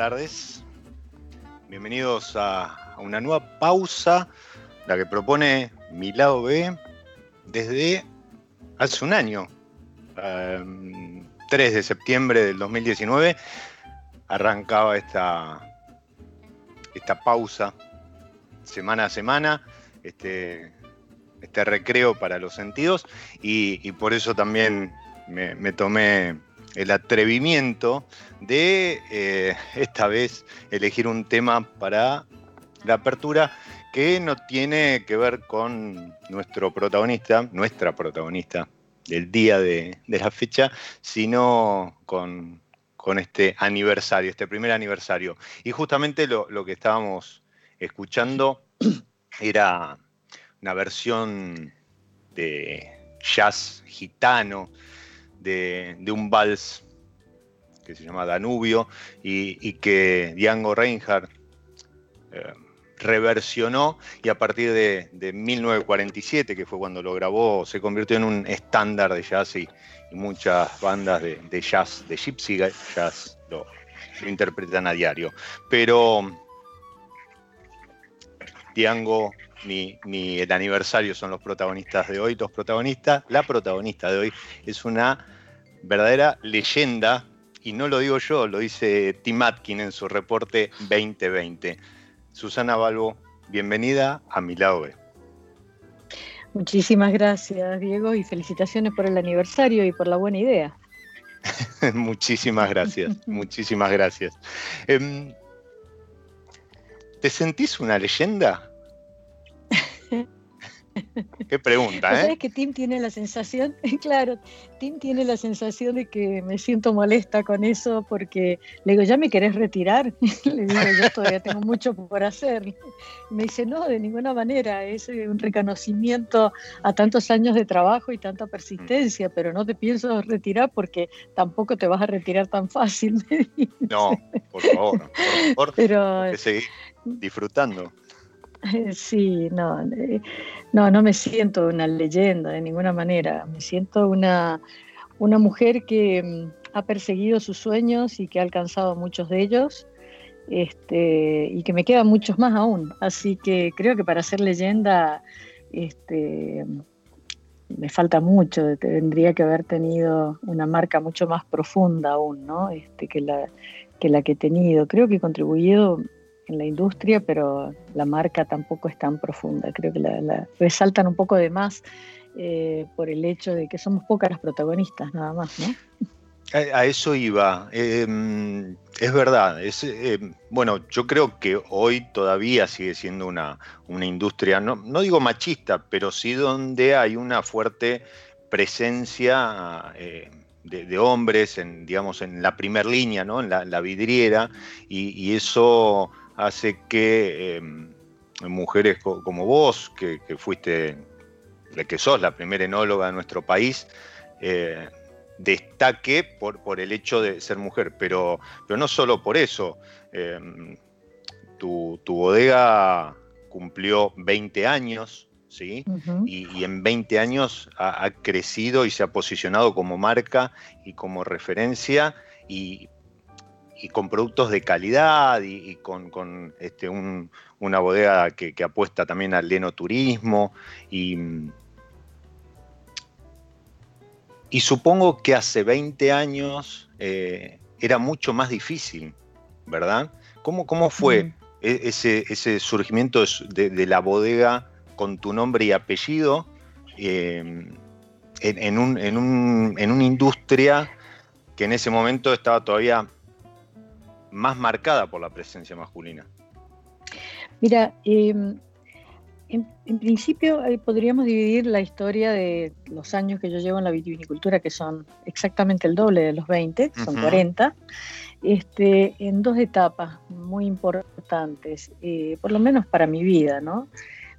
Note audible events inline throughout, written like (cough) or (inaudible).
Tardes, bienvenidos a, una nueva pausa, la que propone mi lado B desde hace un año, 3 em, de septiembre del 2019, arrancaba esta, esta pausa semana a semana, este, este recreo para los sentidos y, por eso también me tomé el atrevimiento de eh, esta vez elegir un tema para la apertura que no tiene que ver con nuestro protagonista, nuestra protagonista del día de, la fecha, sino con, este aniversario, este primer aniversario. Y justamente lo, lo que estábamos escuchando (clears throat) era una versión de jazz gitano, de, un vals que se llama Danubio y, que Django Reinhardt eh, reversionó y a partir de, 1947, que fue cuando lo grabó, se convirtió en un estándar de jazz y, muchas bandas de, jazz, de gypsy jazz, lo, interpretan a diario. Pero Django ni, ni, el aniversario son los protagonistas de hoy. Los protagonistas, la protagonista de hoy es una verdadera leyenda, y no lo digo yo, lo dice Tim Atkin en su reporte 2020. Susana Balbo, bienvenida a mi lado Muchísimas gracias, Diego, y felicitaciones por el aniversario y por la buena idea. (laughs) muchísimas gracias, (laughs) muchísimas gracias. Em, ¿Te sentís una leyenda? Qué pregunta, ¿eh? Sabes que Tim tiene la sensación, (laughs) claro, Tim tiene la sensación de que me siento molesta con eso porque le digo, ¿ya me querés retirar? (laughs) le digo, yo todavía tengo mucho por hacer. Me dice, no, de ninguna manera, es eh, un reconocimiento a tantos años de trabajo y tanta persistencia, pero no te pienso retirar porque tampoco te vas a retirar tan fácil. (laughs) No, por favor, por favor, pero, seguir disfrutando. (laughs) Sí, no, eh, no, no me siento una leyenda de ninguna manera. Me siento una, una mujer que mm, ha perseguido sus sueños y que ha alcanzado muchos de ellos. Este, y que me quedan muchos más aún. Así que creo que para ser leyenda este, me falta mucho. Tendría que haber tenido una marca mucho más profunda aún, ¿no? Este, que, la, que la que he tenido. Creo que he contribuido en la industria, pero la marca tampoco es tan profunda. Creo que la, resaltan un poco de más eh, por el hecho de que somos pocas las protagonistas, nada más, ¿no? A, eso iba. Em, es verdad. Em, bueno, yo creo que hoy todavía sigue siendo una, una industria, no, no, digo machista, pero sí donde hay una fuerte presencia eh, de, hombres en, digamos, en la primer línea, ¿no? en la, vidriera, y, eso hace que em, mujeres como vos, que, fuiste, de que sos la primera enóloga de nuestro país, eh, destaque por, por, el hecho de ser mujer, pero, pero no solo por eso. Em, tu, bodega cumplió 20 años, ¿sí? y, en 20 años ha, crecido y se ha posicionado como marca y como referencia y y con productos de calidad y, con, este, una bodega que, apuesta también al lenoturismo y, y supongo que hace 20 años eh, era mucho más difícil, ¿verdad? ¿Cómo, cómo fue mm. e, ese, ese, surgimiento de, la bodega con tu nombre y apellido eh, en, un, en, un, en una industria que en ese momento estaba todavía más marcada por la presencia masculina? Mira, em, en, principio eh, podríamos dividir la historia de los años que yo llevo en la vitivinicultura, que son exactamente el doble de los 20, son 40, este, en dos etapas muy importantes, eh, por lo menos para mi vida, ¿no?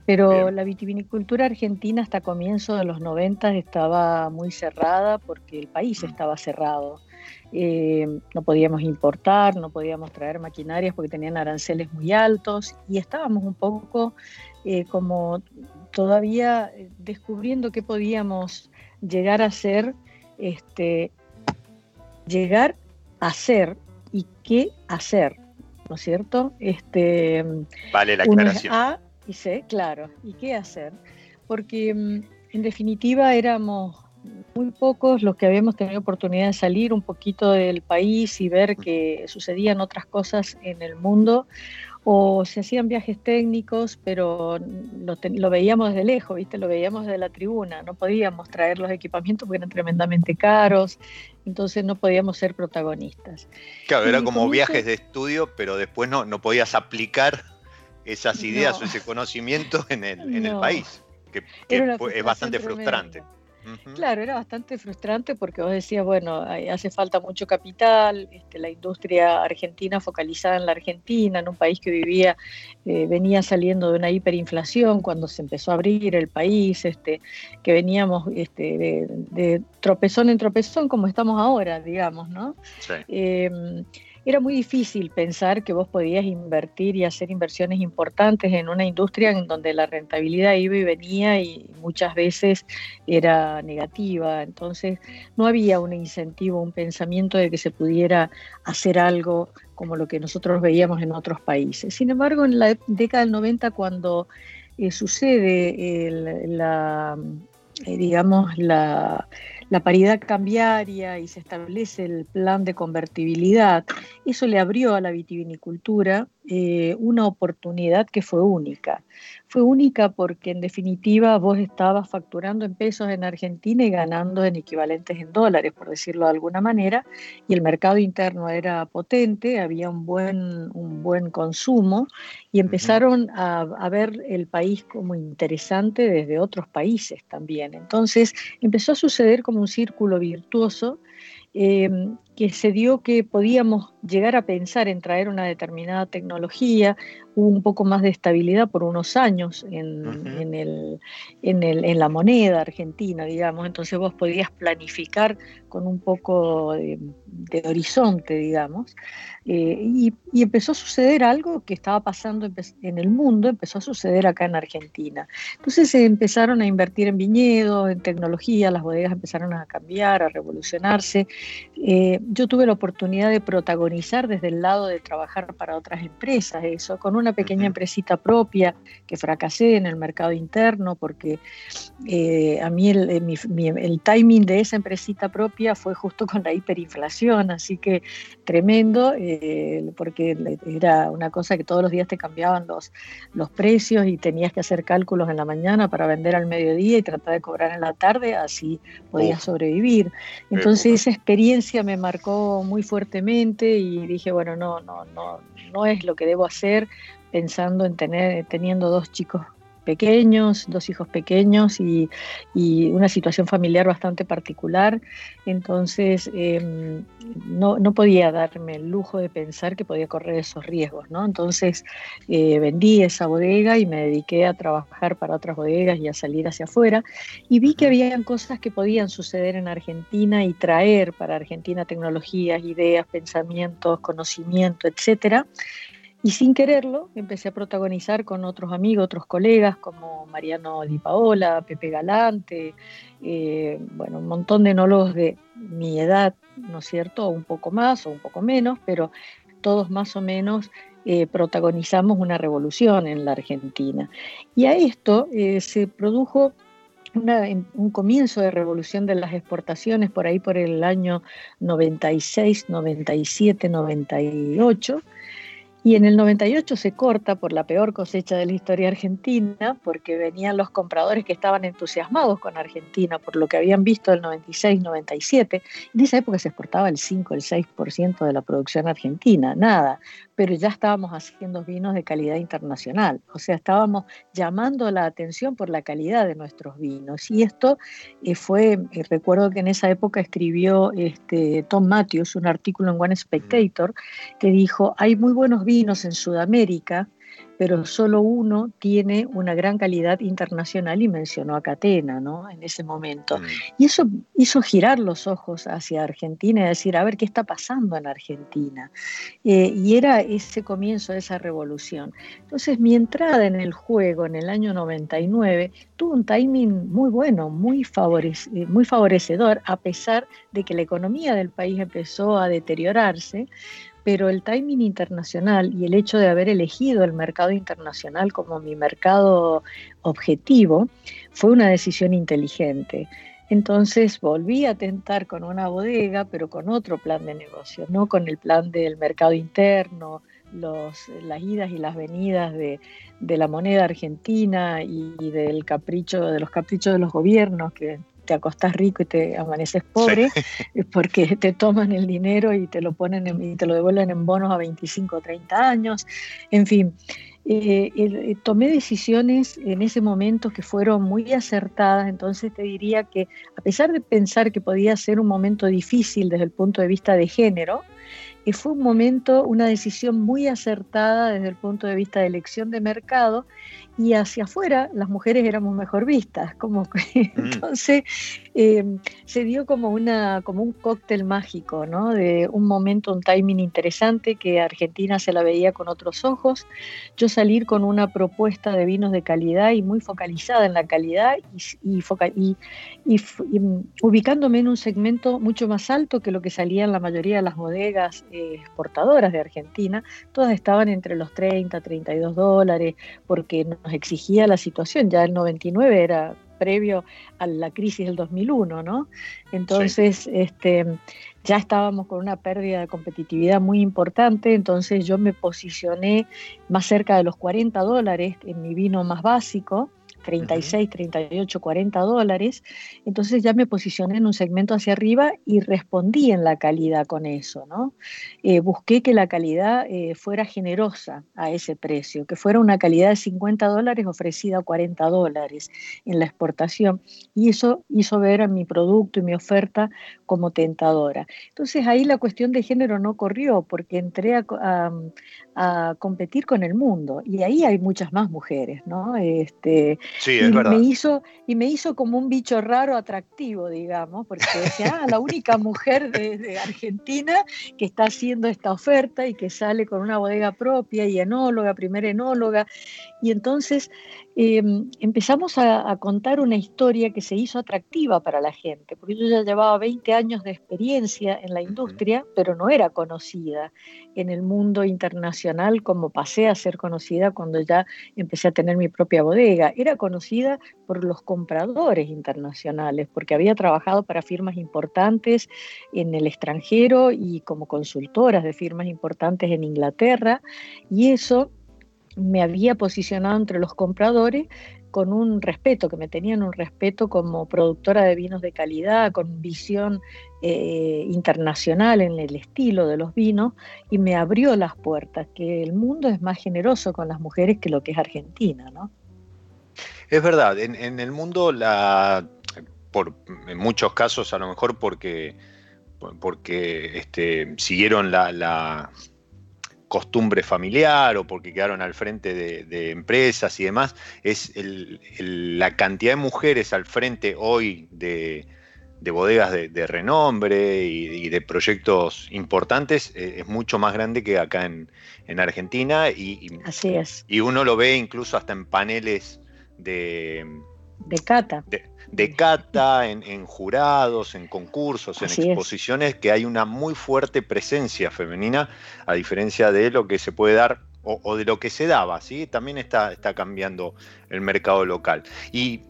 Pero la vitivinicultura argentina hasta comienzo de los 90 estaba muy cerrada porque el país estaba cerrado. Eh, no podíamos importar, no podíamos traer maquinarias porque tenían aranceles muy altos y estábamos un poco eh, como todavía descubriendo qué podíamos llegar a ser, este, llegar a hacer y qué hacer, ¿no es cierto? Este, vale la aclaración. A y C, claro, y qué hacer, porque mm, en definitiva éramos muy pocos los que habíamos tenido oportunidad de salir un poquito del país y ver que sucedían otras cosas en el mundo o se hacían viajes técnicos, pero lo, veíamos desde lejos, ¿viste? Lo veíamos desde la tribuna, no podíamos traer los equipamientos porque eran tremendamente caros, entonces no podíamos ser protagonistas. Claro, era como viajes de estudio, pero después no, no podías aplicar esas ideas o ese conocimiento en el, en el país, que, es bastante frustrante. Claro, era bastante frustrante porque vos decías, bueno, hace falta mucho capital, este, la industria argentina focalizada en la Argentina, en un país que vivía, eh, venía saliendo de una hiperinflación cuando se empezó a abrir el país, este, que veníamos este, de, tropezón en tropezón como estamos ahora, digamos, ¿no? Sí. Em, era muy difícil pensar que vos podías invertir y hacer inversiones importantes en una industria en donde la rentabilidad iba y venía y muchas veces era negativa. Entonces no había un incentivo, un pensamiento de que se pudiera hacer algo como lo que nosotros veíamos en otros países. Sin embargo, en la década del 90, cuando eh, sucede la, eh, digamos, la la paridad cambiaria y se establece el plan de convertibilidad, eso le abrió a la vitivinicultura eh, una oportunidad que fue única. Fue única porque en definitiva vos estabas facturando en pesos en Argentina y ganando en equivalentes en dólares, por decirlo de alguna manera, y el mercado interno era potente, había un buen, un buen consumo y empezaron a, a ver el país como interesante desde otros países también. Entonces empezó a suceder como un círculo virtuoso Em, que se dio que podíamos llegar a pensar en traer una determinada tecnología, hubo un poco más de estabilidad por unos años en, el, en, la moneda argentina, digamos, entonces vos podías planificar con un poco de, horizonte, digamos, eh, y, empezó a suceder algo que estaba pasando en el mundo, empezó a suceder acá en Argentina. Entonces se empezaron a invertir en viñedos, en tecnología, las bodegas empezaron a cambiar, a revolucionarse. Eh, yo tuve la oportunidad de protagonizar desde el lado de trabajar para otras empresas, eso, con una pequeña empresita propia que fracasé en el mercado interno porque eh, a mí el, el timing de esa empresita propia fue justo con la hiperinflación, así que tremendo, eh, porque era una cosa que todos los días te cambiaban los, los precios y tenías que hacer cálculos en la mañana para vender al mediodía y tratar de cobrar en la tarde, así podías sobrevivir. Entonces esa experiencia me marcó muy fuertemente y dije, bueno, no, no, no, no es lo que debo hacer pensando en tener, teniendo dos chicos pequeños, dos hijos pequeños y, una situación familiar bastante particular. Entonces, em, no, podía darme el lujo de pensar que podía correr esos riesgos, ¿no? Entonces, eh, vendí esa bodega y me dediqué a trabajar para otras bodegas y a salir hacia afuera. Y vi que habían cosas que podían suceder en Argentina y traer para Argentina tecnologías, ideas, pensamientos, conocimiento, etcétera y sin quererlo empecé a protagonizar con otros amigos, otros colegas como Mariano Di Paola, Pepe Galante, eh, bueno, un montón de enólogos de mi edad, ¿no es cierto? Un poco más o un poco menos, pero todos más o menos eh, protagonizamos una revolución en la Argentina. Y a esto eh, se produjo un comienzo de revolución de las exportaciones por ahí por el año 96, 97, 98 y en el 98 se corta por la peor cosecha de la historia argentina, porque venían los compradores que estaban entusiasmados con Argentina por lo que habían visto el 96-97. En esa época se exportaba el 5, el 6% de la producción argentina, nada pero ya estábamos haciendo vinos de calidad internacional, o sea, estábamos llamando la atención por la calidad de nuestros vinos. Y esto eh, fue, eh, recuerdo que en esa época escribió este, Tom Matthews un artículo en One Spectator que dijo, hay muy buenos vinos en Sudamérica, pero solo uno tiene una gran calidad internacional y mencionó a Catena ¿no? en ese momento. Mm. Y eso hizo girar los ojos hacia Argentina y decir, a ver qué está pasando en Argentina. Eh, y era ese comienzo de esa revolución. Entonces mi entrada en el juego en el año 99 tuvo un timing muy bueno, muy, eh, muy favorecedor, a pesar de que la economía del país empezó a deteriorarse pero el timing internacional y el hecho de haber elegido el mercado internacional como mi mercado objetivo fue una decisión inteligente. Entonces volví a tentar con una bodega, pero con otro plan de negocio, no con el plan del mercado interno, los, las idas y las venidas de, la moneda argentina y, del capricho, de los caprichos de los gobiernos que te acostás rico y te amaneces pobre, (laughs) porque te toman el dinero y te lo ponen y te lo devuelven en bonos a 25 o 30 años. En fin, eh, eh, tomé decisiones en ese momento que fueron muy acertadas, entonces te diría que a pesar de pensar que podía ser un momento difícil desde el punto de vista de género, eh, fue un momento, una decisión muy acertada desde el punto de vista de elección de mercado y hacia afuera las mujeres éramos mejor vistas, como que, (laughs) mm. entonces em, se dio como, una, como un cóctel mágico, ¿no? De un momento, un timing interesante que Argentina se la veía con otros ojos, yo salir con una propuesta de vinos de calidad y muy focalizada en la calidad y, y, y, ubicándome en un segmento mucho más alto que lo que salía en la mayoría de las bodegas eh, exportadoras de Argentina, todas estaban entre los 30, 32 dólares, porque nos exigía la situación. Ya el 99 era previo a la crisis del 2001, ¿no? Entonces, este, ya estábamos con una pérdida de competitividad muy importante, entonces yo me posicioné más cerca de los 40 dólares en mi vino más básico 36, 38, 40 dólares. Entonces ya me posicioné en un segmento hacia arriba y respondí en la calidad con eso, ¿no? Eh, busqué que la calidad eh, fuera generosa a ese precio, que fuera una calidad de 50 dólares ofrecida a 40 dólares en la exportación. Y eso hizo ver a mi producto y mi oferta como tentadora. Entonces ahí la cuestión de género no corrió porque entré a, a competir con el mundo y ahí hay muchas más mujeres, ¿no? Este, sí, es y verdad. Me hizo, y me hizo como un bicho raro atractivo, digamos, porque decía, ah, la única mujer de, de, Argentina que está haciendo esta oferta y que sale con una bodega propia y enóloga, primera enóloga. Y entonces eh, empezamos a, a, contar una historia que se hizo atractiva para la gente, porque yo ya llevaba 20 años de experiencia en la industria, pero no era conocida en el mundo internacional como pasé a ser conocida cuando ya empecé a tener mi propia bodega. Era conocida por los compradores internacionales, porque había trabajado para firmas importantes en el extranjero y como consultoras de firmas importantes en Inglaterra, y eso me había posicionado entre los compradores con un respeto, que me tenían un respeto como productora de vinos de calidad, con visión eh, internacional en el estilo de los vinos, y me abrió las puertas, que el mundo es más generoso con las mujeres que lo que es Argentina, ¿no? Es verdad, en, el mundo la por en muchos casos a lo mejor porque porque este, siguieron la costumbre familiar o porque quedaron al frente de, de empresas y demás, es el, el, la cantidad de mujeres al frente hoy de, de bodegas de, de renombre y, y, de proyectos importantes eh, es mucho más grande que acá en, en Argentina y, y, Así es. y uno lo ve incluso hasta en paneles de, de cata. De, de cata, en, en, jurados, en concursos, Así en exposiciones, es. que hay una muy fuerte presencia femenina, a diferencia de lo que se puede dar o, o de lo que se daba, ¿sí? También está, está cambiando el mercado local. Y,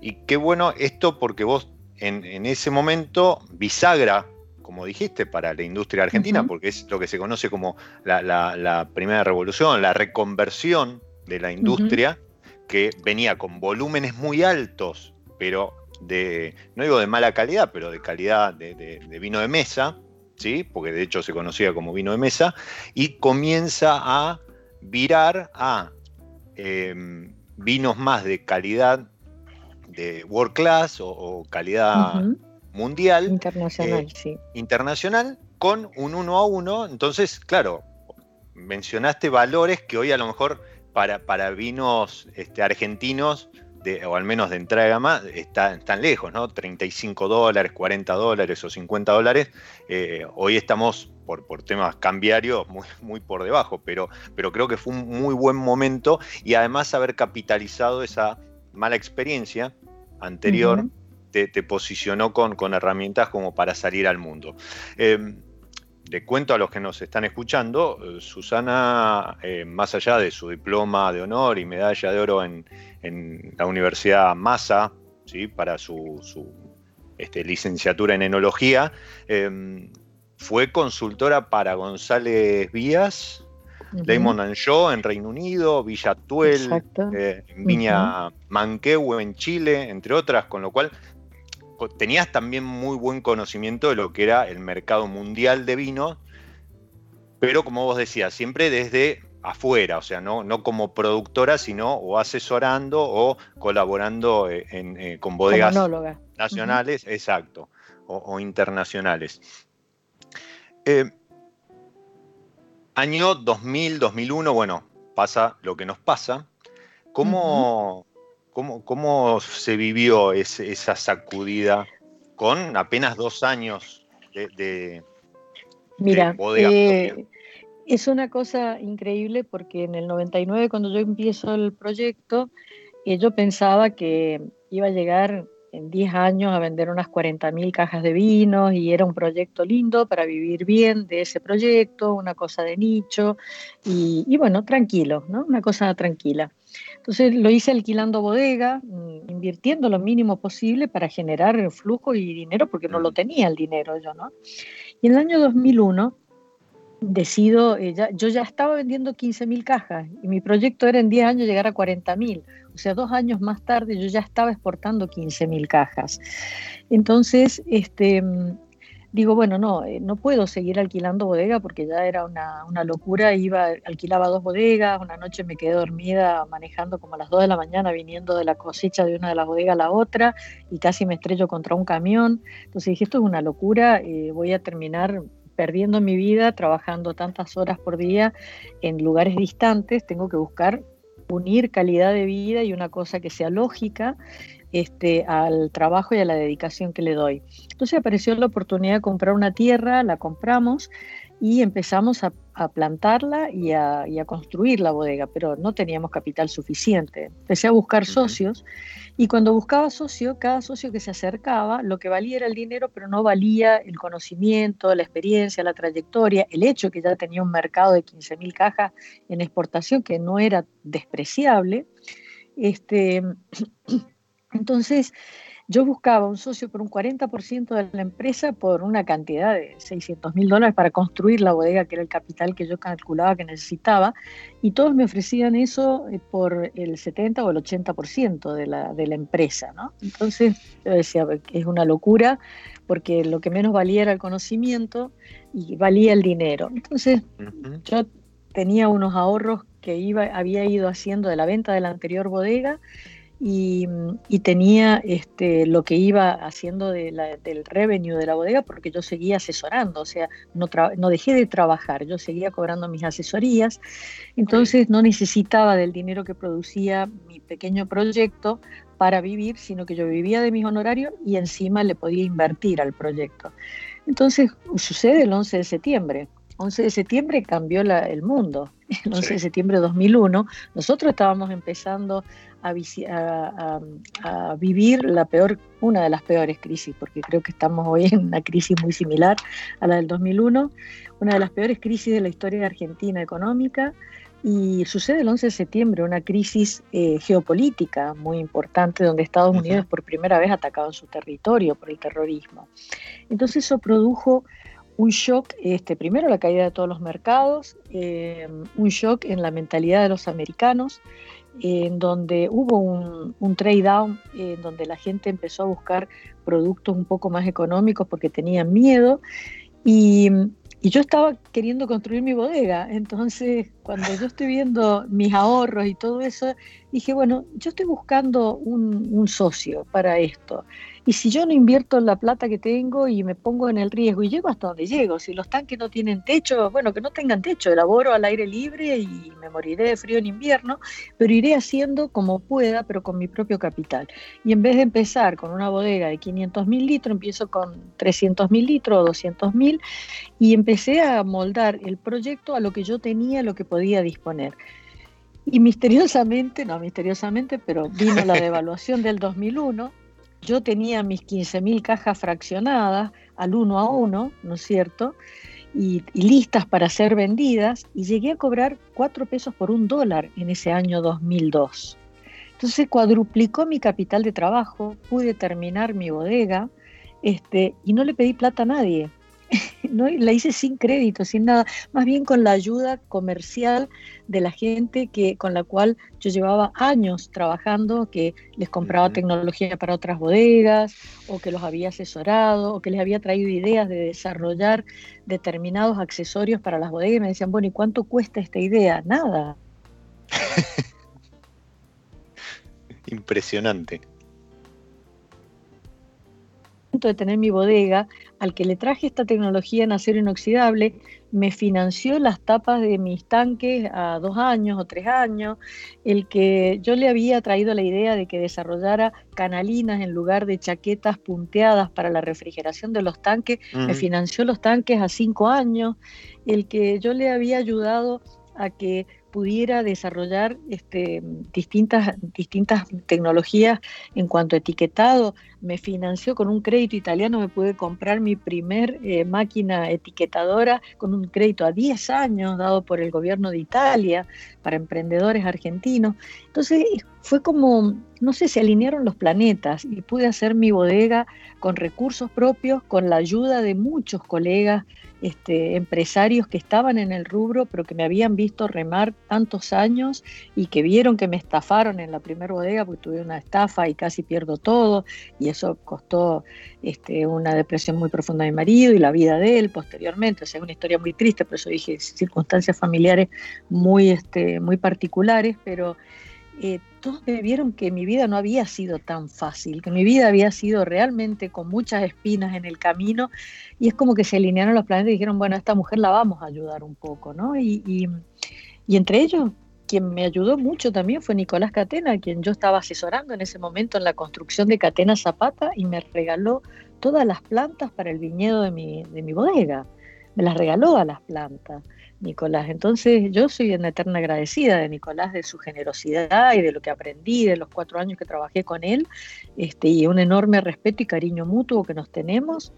y qué bueno esto porque vos en, en, ese momento bisagra, como dijiste, para la industria argentina, uh -huh. porque es lo que se conoce como la, la, la primera revolución, la reconversión de la industria. Uh -huh que venía con volúmenes muy altos, pero de, no digo de mala calidad, pero de calidad de, de, de, vino de mesa, ¿sí? porque de hecho se conocía como vino de mesa, y comienza a virar a eh, vinos más de calidad de world class o, o calidad uh -huh. mundial. Internacional, eh, sí. Internacional, con un uno a uno. Entonces, claro, mencionaste valores que hoy a lo mejor para, para vinos este, argentinos, de, o al menos de entrada de gama, está, están lejos, ¿no? 35 dólares, 40 dólares o 50 dólares. Eh, hoy estamos, por, por temas cambiarios, muy, muy por debajo, pero, pero creo que fue un muy buen momento y además haber capitalizado esa mala experiencia anterior uh -huh. te, te, posicionó con, con, herramientas como para salir al mundo. Eh, le cuento a los que nos están escuchando, eh, Susana, eh, más allá de su diploma de honor y medalla de oro en, en la Universidad Massa, ¿sí? para su, su este, licenciatura en enología, eh, fue consultora para González Vías, uh -huh. Damon and Shaw en Reino Unido, Villa Tuel, eh, en Viña uh -huh. Manquehue en Chile, entre otras, con lo cual tenías también muy buen conocimiento de lo que era el mercado mundial de vino, pero como vos decías, siempre desde afuera, o sea, no, no como productora, sino o asesorando o colaborando en, en, eh, con bodegas nacionales, uh -huh. exacto, o, o, internacionales. Eh, año 2000, 2001, bueno, pasa lo que nos pasa. ¿Cómo, uh -huh. ¿Cómo, cómo se vivió ese, esa sacudida con apenas dos años de, de, Mira, de eh, es una cosa increíble porque en el 99 cuando yo empiezo el proyecto, eh, yo pensaba que iba a llegar en 10 años a vender unas 40.000 cajas de vinos y era un proyecto lindo para vivir bien de ese proyecto, una cosa de nicho y, bueno, tranquilo, ¿no? Una cosa tranquila. Entonces lo hice alquilando bodega, mm, invirtiendo lo mínimo posible para generar flujo y dinero porque no lo tenía el dinero yo, ¿no? Y en el año 2001 decido, eh, yo ya estaba vendiendo 15.000 cajas y mi proyecto era en 10 años llegar a 40.000. O sea, dos años más tarde yo ya estaba exportando 15.000 cajas. Entonces, este, digo, bueno, no, eh, no puedo seguir alquilando bodega porque ya era una, una, locura. Iba, alquilaba dos bodegas, una noche me quedé dormida manejando como a las 2 de la mañana, viniendo de la cosecha de una de las bodegas a la otra y casi me estrello contra un camión. Entonces dije, esto es una locura, eh, voy a terminar perdiendo mi vida trabajando tantas horas por día en lugares distantes, tengo que buscar unir calidad de vida y una cosa que sea lógica este, al trabajo y a la dedicación que le doy. Entonces apareció la oportunidad de comprar una tierra, la compramos y empezamos a, plantarla y a, construir la bodega, pero no teníamos capital suficiente. Empecé a buscar socios y cuando buscaba socio, cada socio que se acercaba, lo que valía era el dinero, pero no valía el conocimiento, la experiencia, la trayectoria, el hecho que ya tenía un mercado de 15.000 cajas en exportación que no era despreciable. Este, (clears throat) entonces, yo buscaba un socio por un 40% de la empresa por una cantidad de 600 mil dólares para construir la bodega, que era el capital que yo calculaba que necesitaba, y todos me ofrecían eso eh, por el 70 o el 80% de la, de la empresa. ¿no? Entonces yo decía, es una locura, porque lo que menos valía era el conocimiento y valía el dinero. Entonces yo tenía unos ahorros que iba, había ido haciendo de la venta de la anterior bodega y, tenía este, lo que iba haciendo del revenue de la bodega porque yo seguía asesorando, o sea, no, no dejé de trabajar, yo seguía cobrando mis asesorías, entonces no necesitaba del dinero que producía mi pequeño proyecto para vivir, sino que yo vivía de mis honorarios y encima le podía invertir al proyecto. Entonces sucede el 11 de septiembre. 11 de septiembre cambió el mundo. (laughs) El 11 de septiembre de 2001, nosotros estábamos empezando a, vivir la peor, una de las peores crisis, porque creo que estamos hoy en una crisis muy similar a la del 2001, una de las peores crisis de la historia de Argentina económica, y sucede el 11 de septiembre, una crisis eh, geopolítica muy importante, donde Estados Unidos por primera vez atacado en su territorio por el terrorismo. Entonces eso produjo un shock, este, primero la caída de todos los mercados, eh, un shock en la mentalidad de los americanos, en donde hubo un, trade down, en donde la gente empezó a buscar productos un poco más económicos porque tenían miedo. Y, yo estaba queriendo construir mi bodega. Entonces, cuando yo estoy viendo mis ahorros y todo eso, dije, bueno, yo estoy buscando un socio para esto. Y si yo no invierto la plata que tengo y me pongo en el riesgo y llego hasta donde llego, si los tanques no tienen techo, bueno, que no tengan techo, elaboro al aire libre y me moriré de frío en invierno, pero iré haciendo como pueda, pero con mi propio capital. Y en vez de empezar con una bodega de 500 mil litros, empiezo con 300 mil litros o 200 mil y empecé a moldar el proyecto a lo que yo tenía, lo que podía disponer. Y misteriosamente, no misteriosamente, pero vino la (laughs) devaluación del 2001 yo tenía mis 15.000 cajas fraccionadas al uno a uno, ¿no es cierto? Y, listas para ser vendidas y llegué a cobrar 4 pesos por un dólar en ese año 2002. Entonces cuadruplicó mi capital de trabajo, pude terminar mi bodega este, y no le pedí plata a nadie. (laughs) no, la hice sin crédito, sin nada, más bien con la ayuda comercial de la gente que, con la cual yo llevaba años trabajando, que les compraba tecnología para otras bodegas, o que los había asesorado, o que les había traído ideas de desarrollar determinados accesorios para las bodegas. Y me decían, bueno, ¿y cuánto cuesta esta idea? Nada. (laughs) Impresionante de tener mi bodega, al que le traje esta tecnología en acero inoxidable, me financió las tapas de mis tanques a dos años o tres años, el que yo le había traído la idea de que desarrollara canalinas en lugar de chaquetas punteadas para la refrigeración de los tanques, me financió los tanques a cinco años, el que yo le había ayudado a que pudiera desarrollar este, distintas, distintas tecnologías en cuanto a etiquetado. Me financió con un crédito italiano, me pude comprar mi primer eh, máquina etiquetadora con un crédito a 10 años dado por el gobierno de Italia para emprendedores argentinos. Entonces fue como, no sé, se alinearon los planetas y pude hacer mi bodega con recursos propios, con la ayuda de muchos colegas este, empresarios que estaban en el rubro, pero que me habían visto remar tantos años y que vieron que me estafaron en la primera bodega porque tuve una estafa y casi pierdo todo eso costó este, una depresión muy profunda a mi marido y la vida de él posteriormente. O sea, es una historia muy triste, por eso dije circunstancias familiares muy, este, muy particulares, pero eh, todos me vieron que mi vida no había sido tan fácil, que mi vida había sido realmente con muchas espinas en el camino y es como que se alinearon los planetas y dijeron, bueno, a esta mujer la vamos a ayudar un poco, ¿no? Y, y, entre ellos, quien me ayudó mucho también fue Nicolás Catena, quien yo estaba asesorando en ese momento en la construcción de Catena Zapata y me regaló todas las plantas para el viñedo de mi, de mi bodega. Me las regaló a las plantas. Nicolás. Entonces yo soy una eterna agradecida de Nicolás, de su generosidad y de lo que aprendí de los cuatro años que trabajé con él, este, y un enorme respeto y cariño mutuo que nos tenemos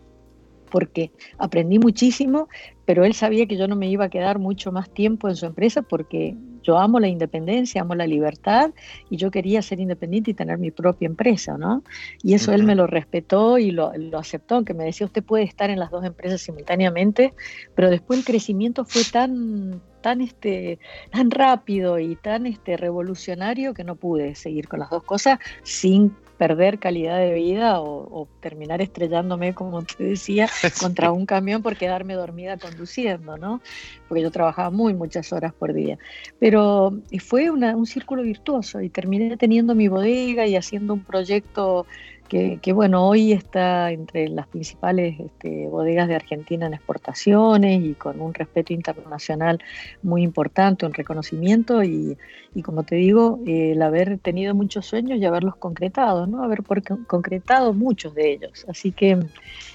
porque aprendí muchísimo, pero él sabía que yo no me iba a quedar mucho más tiempo en su empresa porque yo amo la independencia, amo la libertad y yo quería ser independiente y tener mi propia empresa, ¿no? Y eso él me lo respetó y lo, aceptó, aunque me decía, usted puede estar en las dos empresas simultáneamente, pero después el crecimiento fue tan tan este tan rápido y tan este revolucionario que no pude seguir con las dos cosas sin perder calidad de vida o, terminar estrellándome, como te decía, (laughs) contra un camión por quedarme dormida conduciendo, ¿no? Porque yo trabajaba muy muchas horas por día. Pero fue un círculo virtuoso y terminé teniendo mi bodega y haciendo un proyecto que, bueno, hoy está entre las principales este, bodegas de Argentina en exportaciones y con un respeto internacional muy importante, un reconocimiento y, como te digo, el haber tenido muchos sueños y haberlos concretado, ¿no? Haber concretado muchos de ellos. Así que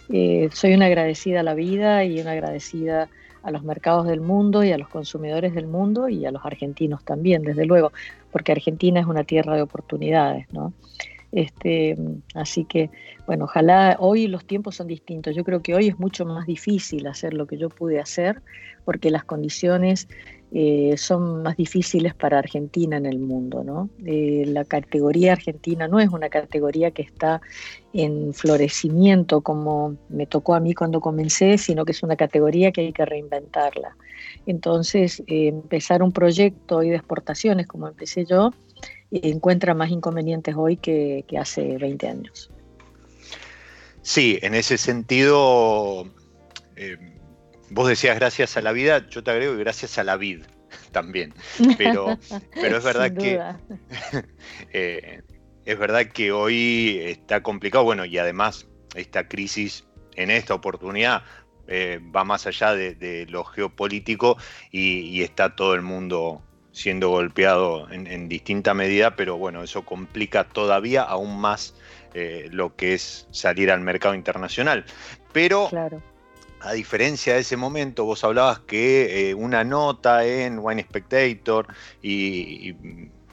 eh, soy una agradecida a la vida y una agradecida a los mercados del mundo y a los consumidores del mundo y a los argentinos también, desde luego, porque Argentina es una tierra de oportunidades, ¿no? Este, así que, bueno, ojalá hoy los tiempos son distintos. Yo creo que hoy es mucho más difícil hacer lo que yo pude hacer porque las condiciones eh, son más difíciles para Argentina en el mundo. ¿no? Eh, la categoría argentina no es una categoría que está en florecimiento como me tocó a mí cuando comencé, sino que es una categoría que hay que reinventarla. Entonces, eh, empezar un proyecto y de exportaciones como empecé yo, encuentra más inconvenientes hoy que, hace 20 años. Sí, en ese sentido, eh, vos decías gracias a la vida, yo te agrego gracias a la vid también. Pero, (laughs) pero es verdad que (laughs) eh, es verdad que hoy está complicado, bueno, y además esta crisis en esta oportunidad eh, va más allá de, lo geopolítico y, está todo el mundo siendo golpeado en, distinta medida, pero bueno, eso complica todavía aún más eh, lo que es salir al mercado internacional. Pero a diferencia de ese momento, vos hablabas que eh, una nota en Wine Spectator y,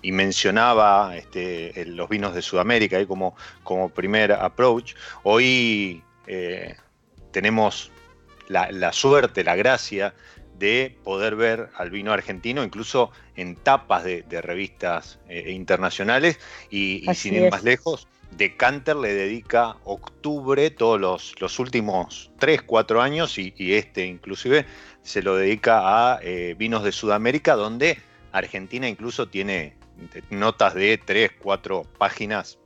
mencionaba este, los vinos de Sudamérica ahí como, como primer approach. Hoy eh, tenemos la, suerte, la gracia de poder ver al vino argentino incluso en tapas de, revistas eh, internacionales y, sin ir más lejos, Decanter le dedica octubre todos los, últimos 3, 4 años y, este inclusive se lo dedica a eh, vinos de Sudamérica donde Argentina incluso tiene notas de 3, 4 páginas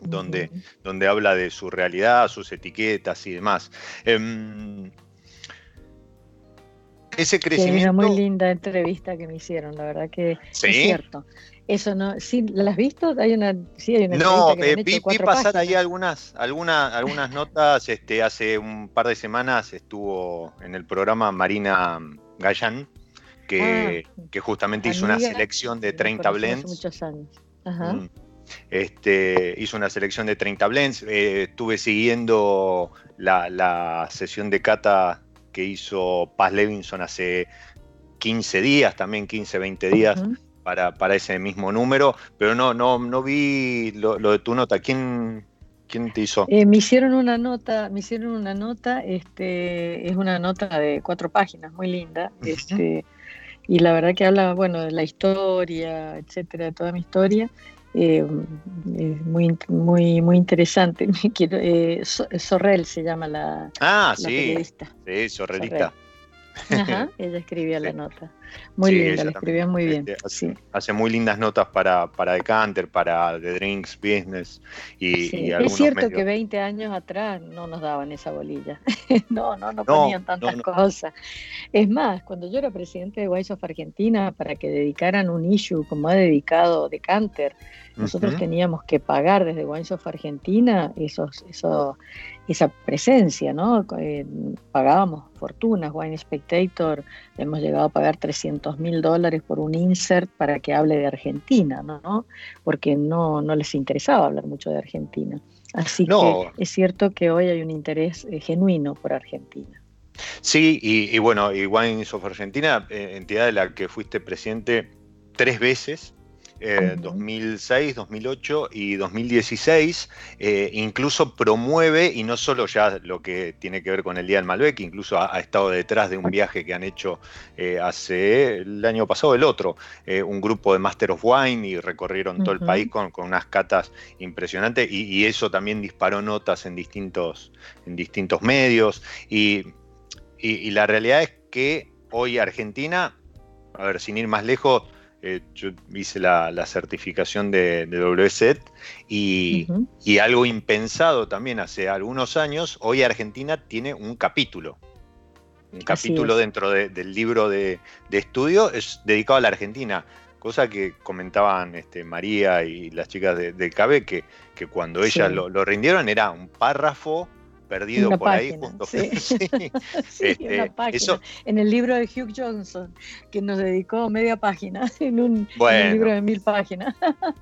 donde, donde habla de su realidad, sus etiquetas y demás. Em, ese crecimiento. una muy linda entrevista que me hicieron, la verdad que es cierto. Eso no, sí, ¿la has visto? Hay una, sí, hay una No, que vi, pasar ahí algunas, algunas, algunas notas. Este, hace un par de semanas estuvo en el programa Marina Gallán, que, ah, que justamente hizo una selección de 30 blends. Muchos años. Ajá. Mm. Este, hizo una selección de 30 blends. Eh, estuve siguiendo la, la, sesión de cata que hizo Paz Levinson hace 15 días, también 15, 20 días. Para, para, ese mismo número, pero no, no, no vi lo, de tu nota. ¿Quién, quién te hizo? Eh, me hicieron una nota, me hicieron una nota, este, es una nota de cuatro páginas, muy linda, este, y la verdad que habla, bueno, de la historia, etcétera, de toda mi historia, eh, muy, muy, muy interesante. (laughs) eh, Sorrel se llama la, ah, sí, periodista. Sí, Sorrelita. Ajá, (laughs) ella escribía la nota. Muy linda, la escribía muy bien. Hace, muy lindas notas para, para Decanter, para The Drinks Business y, Es cierto que 20 años atrás no nos daban esa bolilla. (laughs) no, no, no ponían tantas cosas. Es más, cuando yo era presidente de Wise of Argentina, para que dedicaran un issue como ha dedicado Decanter, nosotros teníamos que pagar desde Wines of Argentina esos, eso, esa presencia, ¿no? Eh, pagábamos fortunas. Wine Spectator hemos llegado a pagar 300 mil dólares por un insert para que hable de Argentina, ¿no? Porque no, no les interesaba hablar mucho de Argentina. Así que es cierto que hoy hay un interés eh, genuino por Argentina. Sí, y, bueno, y Wines of Argentina, eh, entidad de la que fuiste presidente tres veces, 2006, eh, 2008 y 2016, eh, incluso promueve, y no solo ya lo que tiene que ver con el Día del Malbec, incluso ha, estado detrás de un viaje que han hecho eh, hace el año pasado, el otro, un grupo de Master of Wine y recorrieron todo el país con, unas catas impresionantes y, eso también disparó notas en distintos, en distintos medios. y la realidad es que hoy Argentina, a ver, sin ir más lejos, eh, yo hice la, certificación de, WSET y, algo impensado también hace algunos años, hoy Argentina tiene un capítulo. Un capítulo dentro del libro de, estudio es dedicado a la Argentina, cosa que comentaban este, María y las chicas del CABE, que, que cuando ellas lo, lo, rindieron era un párrafo perdido por ahí junto. Sí. (laughs) (laughs) Este, eso... En el libro de Hugh Johnson, que nos dedicó media página (laughs) en un, libro de mil páginas.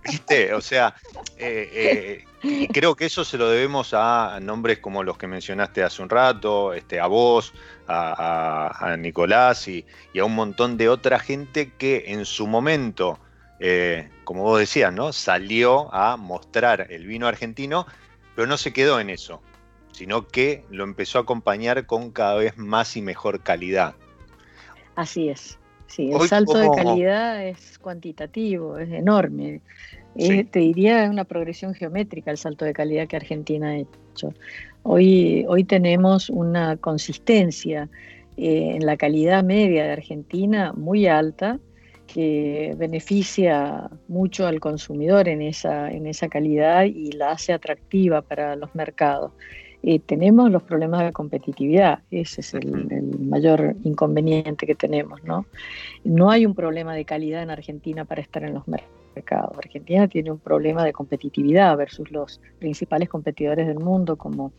¿Viste? O sea, eh, eh, creo que eso se lo debemos a nombres como los que mencionaste hace un rato, este, a vos, a, Nicolás y, a un montón de otra gente que en su momento, eh, como vos decías, ¿no? salió a mostrar el vino argentino, pero no se quedó en eso sino que lo empezó a acompañar con cada vez más y mejor calidad. Así es. Sí, el salto de calidad es cuantitativo, es enorme. te diría, es una progresión geométrica el salto de calidad que Argentina ha hecho. Hoy, hoy tenemos una consistencia eh, en la calidad media de Argentina muy alta, que beneficia mucho al consumidor en esa, en esa calidad y la hace atractiva para los mercados. Eh, tenemos los problemas de competitividad, ese es el, mayor inconveniente que tenemos, ¿no? No hay un problema de calidad en Argentina para estar en los mercados. Argentina tiene un problema de competitividad versus los principales competidores del mundo como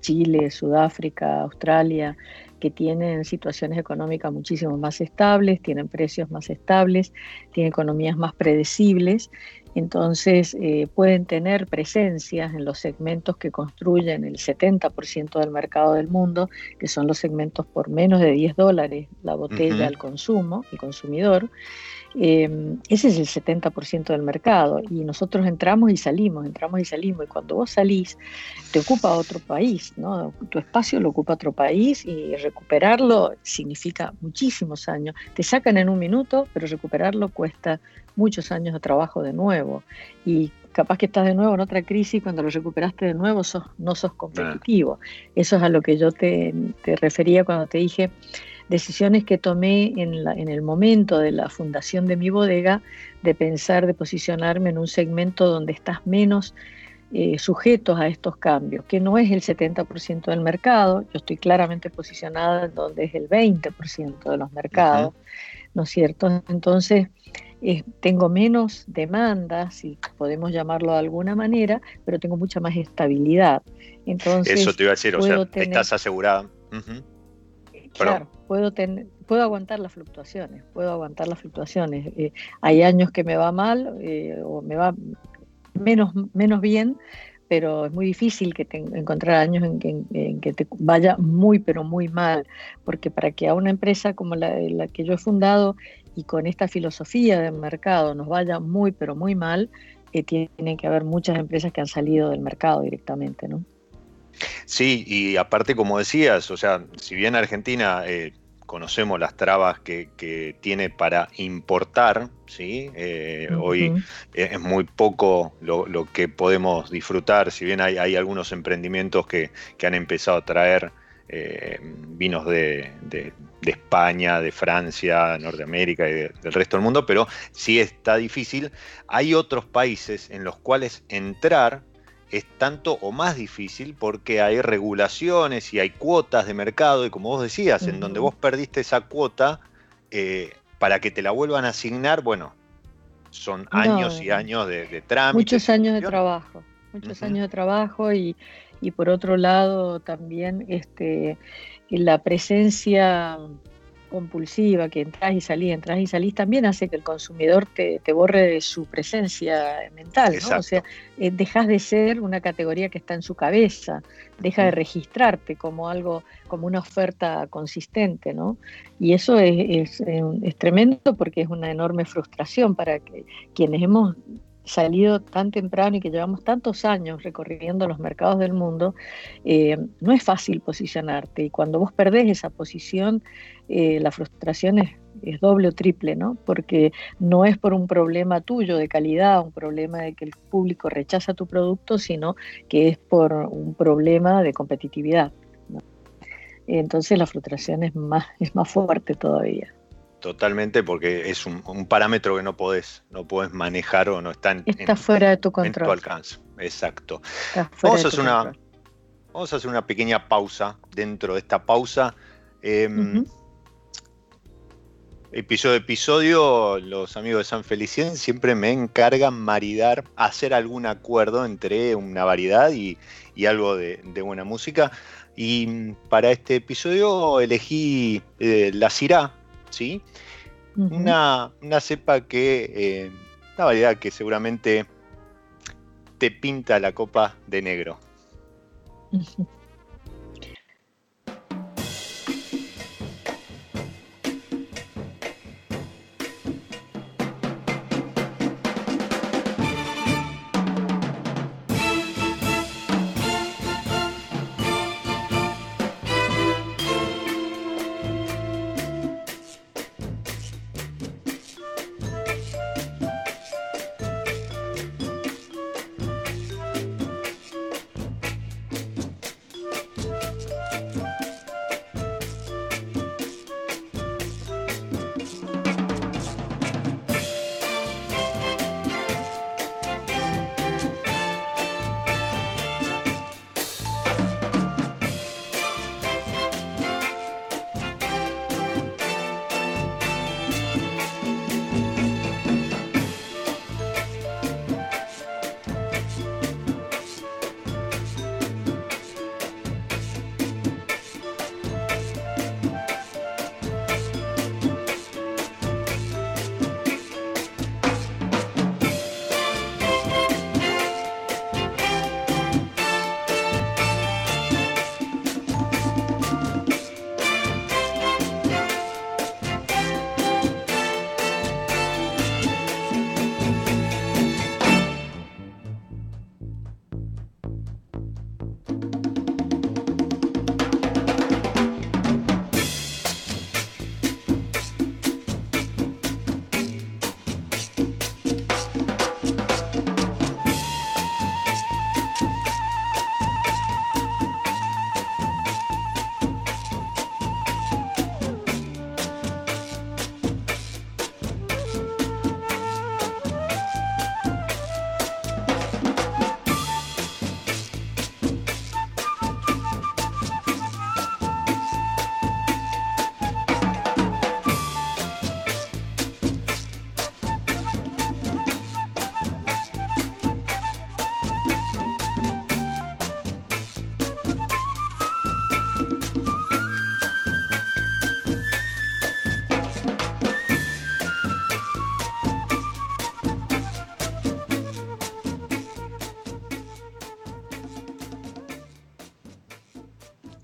Chile, Sudáfrica, Australia, que tienen situaciones económicas muchísimo más estables, tienen precios más estables, tienen economías más predecibles entonces eh, pueden tener presencias en los segmentos que construyen el 70% del mercado del mundo, que son los segmentos por menos de 10 dólares la botella al consumo, el consumidor. Em, ese es el 70% del mercado y nosotros entramos y salimos, entramos y salimos y cuando vos salís te ocupa otro país, ¿no? tu espacio lo ocupa otro país y recuperarlo significa muchísimos años. Te sacan en un minuto, pero recuperarlo cuesta muchos años de trabajo de nuevo. Y capaz que estás de nuevo en otra crisis, cuando lo recuperaste de nuevo sos, no sos competitivo. Eso es a lo que yo te, refería cuando te dije decisiones que tomé en, la, en el momento de la fundación de mi bodega, de pensar, de posicionarme en un segmento donde estás menos eh, sujetos a estos cambios, que no es el 70% del mercado, yo estoy claramente posicionada en donde es el 20% de los mercados, ¿no es cierto? Entonces, eh, tengo menos demandas, si podemos llamarlo de alguna manera, pero tengo mucha más estabilidad. Entonces, Eso te iba a decir, o sea, estás asegurada. Claro, puedo, tener, puedo aguantar las fluctuaciones, puedo aguantar las fluctuaciones. Eh, hay años que me va mal eh, o me va menos, menos bien, pero es muy difícil que encontrar años en que, te vaya muy, pero muy mal, porque para que a una empresa como la, la, que yo he fundado y con esta filosofía de mercado nos vaya muy, pero muy mal, eh, tienen que haber muchas empresas que han salido del mercado directamente, ¿no? Sí, y aparte, como decías, o sea, si bien Argentina eh, conocemos las trabas que, tiene para importar, ¿sí? Eh, hoy es muy poco lo, que podemos disfrutar, si bien hay, algunos emprendimientos que, han empezado a traer eh, vinos de, España, de Francia, Norteamérica y del resto del mundo, pero sí está difícil. Hay otros países en los cuales entrar es tanto o más difícil porque hay regulaciones y hay cuotas de mercado y como vos decías, en donde vos perdiste esa cuota, eh, para que te la vuelvan a asignar, bueno, son años y años de, de trámite. Muchos años de trabajo, muchos años de trabajo y, y, por otro lado también este, la presencia compulsiva, que entras y salís, entras y salís, también hace que el consumidor te, borre de su presencia mental, ¿no? O sea, eh, dejas de ser una categoría que está en su cabeza, deja de registrarte como algo, como una oferta consistente, ¿no? Y eso es, es tremendo porque es una enorme frustración para que quienes hemos salido tan temprano y que llevamos tantos años recorriendo los mercados del mundo, eh, no es fácil posicionarte. Y cuando vos perdés esa posición, eh, la frustración es, doble o triple, ¿no? Porque no es por un problema tuyo de calidad, un problema de que el público rechaza tu producto, sino que es por un problema de competitividad. Entonces la frustración es más, es más fuerte todavía. Totalmente, porque es un, parámetro que no podés, no podés manejar o no está, en, fuera de tu control. alcance. Exacto. Vamos a, hacer una, vamos a hacer una pequeña pausa. Dentro de esta pausa, eh, episodio a episodio, los amigos de San Felicien siempre me encargan maridar, hacer algún acuerdo entre una variedad y, algo de, buena música. Y para este episodio elegí eh, la Cirá ¿sí? una, cepa que, eh, una variedad que seguramente te pinta la copa de negro.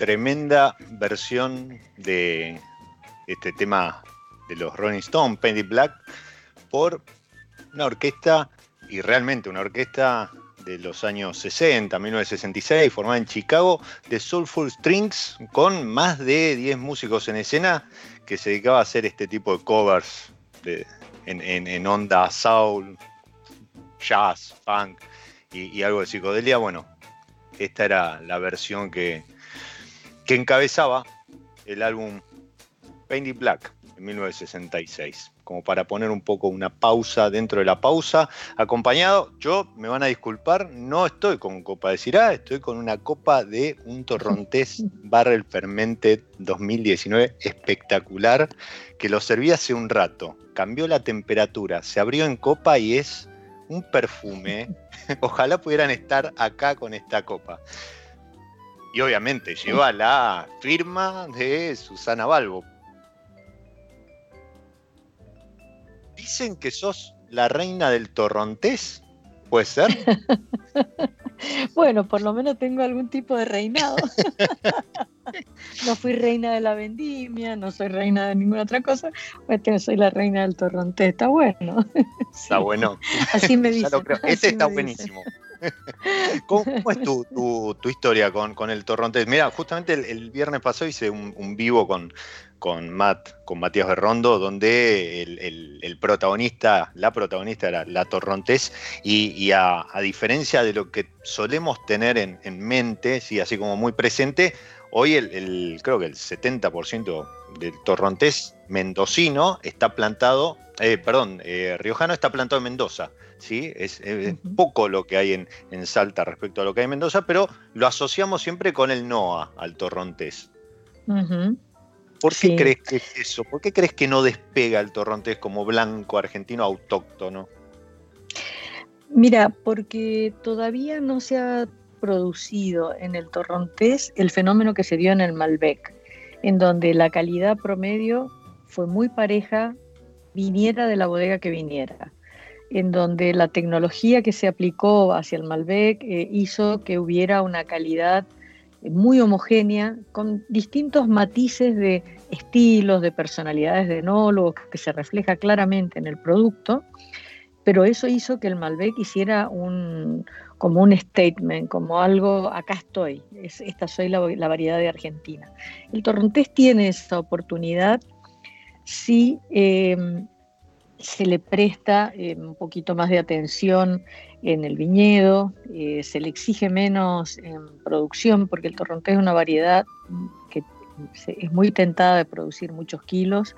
Tremenda versión de este tema de los Rolling Stones, Penny Black, por una orquesta, y realmente una orquesta de los años 60, 1966, formada en Chicago, de Soulful Strings, con más de 10 músicos en escena que se dedicaba a hacer este tipo de covers en, onda soul, jazz, funk y, algo de psicodelia. Bueno, esta era la versión que, que encabezaba el álbum Painted Black en 1966 como para poner un poco una pausa dentro de la pausa. Acompañado, yo me van a disculpar, no estoy con copa de Cirá, estoy con una copa de un torrontés (laughs) Barrel Fermented 2019 espectacular, que lo serví hace un rato. Cambió la temperatura, se abrió en copa y es un perfume. (laughs) Ojalá pudieran estar acá con esta copa. Y obviamente lleva la firma de Susana Balbo, Dicen que sos la reina del torrontés. ¿Puede ser? (laughs) bueno, por lo menos tengo algún tipo de reinado. (laughs) no fui reina de la vendimia, no soy reina de ninguna otra cosa, pues soy la reina del torrontés. Está bueno. Está bueno. Así me dicen. Ese está buenísimo. (laughs) ¿Cómo, es tu, historia con, el torrontés? Mira, justamente el, viernes pasado hice un vivo con, con Matt, con Matías Berrondo, donde el, protagonista, la protagonista era la Torrontés, y, a, diferencia de lo que solemos tener en, mente, sí, así como muy presente, hoy el, creo que el 70% del Torrontés mendocino está plantado, eh, perdón, eh, riojano está plantado en Mendoza. ¿sí? Es, poco lo que hay en, Salta respecto a lo que hay en Mendoza, pero lo asociamos siempre con el NOA al torrontés. ¿Por qué crees que es eso? ¿Por qué crees que no despega el torrontés como blanco argentino autóctono? Mira, porque todavía no se ha producido en el torrontés el fenómeno que se dio en el Malbec, en donde la calidad promedio fue muy pareja, viniera de la bodega que viniera, en donde la tecnología que se aplicó hacia el Malbec eh, hizo que hubiera una calidad muy homogénea, con distintos matices de estilos, de personalidades de enólogos, que se refleja claramente en el producto, pero eso hizo que el Malbec hiciera un, como un statement, como algo, acá estoy, esta soy la, variedad de Argentina. El Torrontés tiene esa oportunidad si eh, se le presta eh, un poquito más de atención en el viñedo, eh, se le exige menos en producción porque el torrontés es una variedad es muy tentada de producir muchos kilos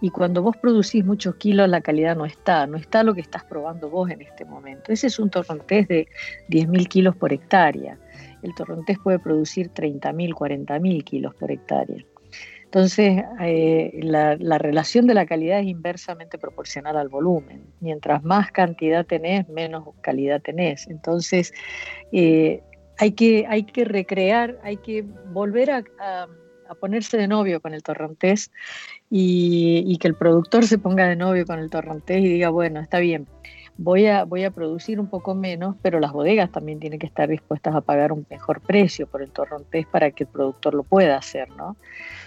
y cuando vos producís muchos kilos la calidad no está, no está lo que estás probando vos en este momento. Ese es un torrontés de 10.000 kilos por hectárea. El torrontés puede producir 30.000, 40.000 kilos por hectárea. Entonces, eh, la, relación de la calidad es inversamente proporcional al volumen. Mientras más cantidad tenés, menos calidad tenés. Entonces, eh, hay, que, hay que recrear, hay que volver a, ponerse de novio con el torrontés y, que el productor se ponga de novio con el torrontés y diga, bueno, está bien, voy a, voy a producir un poco menos, pero las bodegas también tienen que estar dispuestas a pagar un mejor precio por el torrontés para que el productor lo pueda hacer, ¿no?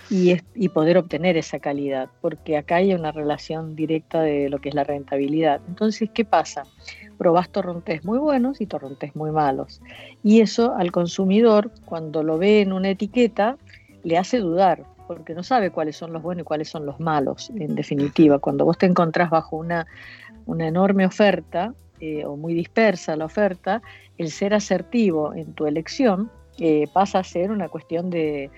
Y, y poder obtener esa calidad, porque acá hay una relación directa de lo que es la rentabilidad. Entonces, ¿qué pasa? Probás torrontés muy buenos y torrontés muy malos. Y eso al consumidor, cuando lo ve en una etiqueta, le hace dudar, porque no sabe cuáles son los buenos y cuáles son los malos, en definitiva. Cuando vos te encontrás bajo una una enorme oferta eh, o muy dispersa la oferta, el ser asertivo en tu elección eh, pasa a ser una cuestión de,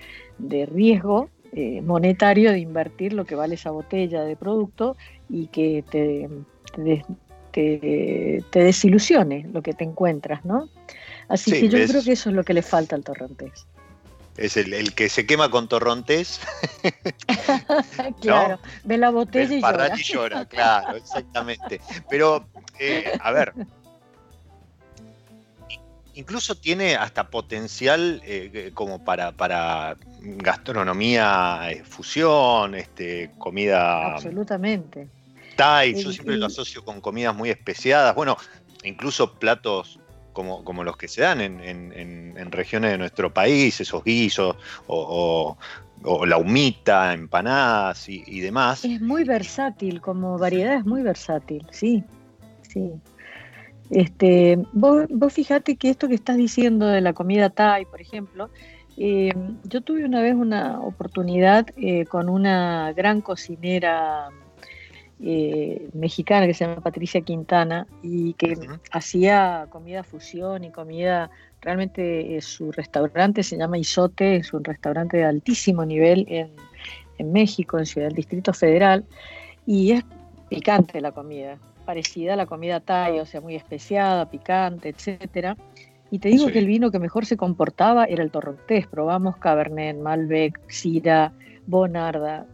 riesgo eh, monetario de invertir lo que vale esa botella de producto y que te, te, desilusione lo que te encuentras, ¿no? Así que yo creo que eso es lo que le falta al torrontés es el, que se quema con torrontés. (laughs) claro, ve la botella y llora. y llora, claro, exactamente. Pero, eh, a ver, incluso tiene hasta potencial eh, como para, para gastronomía, eh, fusión, este, comida. Absolutamente. Thai, yo siempre lo asocio con comidas muy especiadas. Bueno, incluso platos como, como los que se dan en, regiones de nuestro país, esos guisos o, la humita, empanadas y, demás. Es muy versátil, como variedad es muy versátil, sí, sí. Este, vos, vos fijate que esto que estás diciendo de la comida Thai, por ejemplo, eh, yo tuve una vez una oportunidad eh, con una gran cocinera eh, mexicana que se llama Patricia Quintana y que hacía comida fusión y comida, realmente su restaurante se llama Isote, es un restaurante de altísimo nivel en, en México, en Ciudad del Distrito Federal, y es picante la comida, parecida a la comida thai, o sea, muy especiada, picante, etcétera. Y te digo que el vino que mejor se comportaba era el torrontés. Probamos Cabernet, Malbec, Syrah, Bonarda,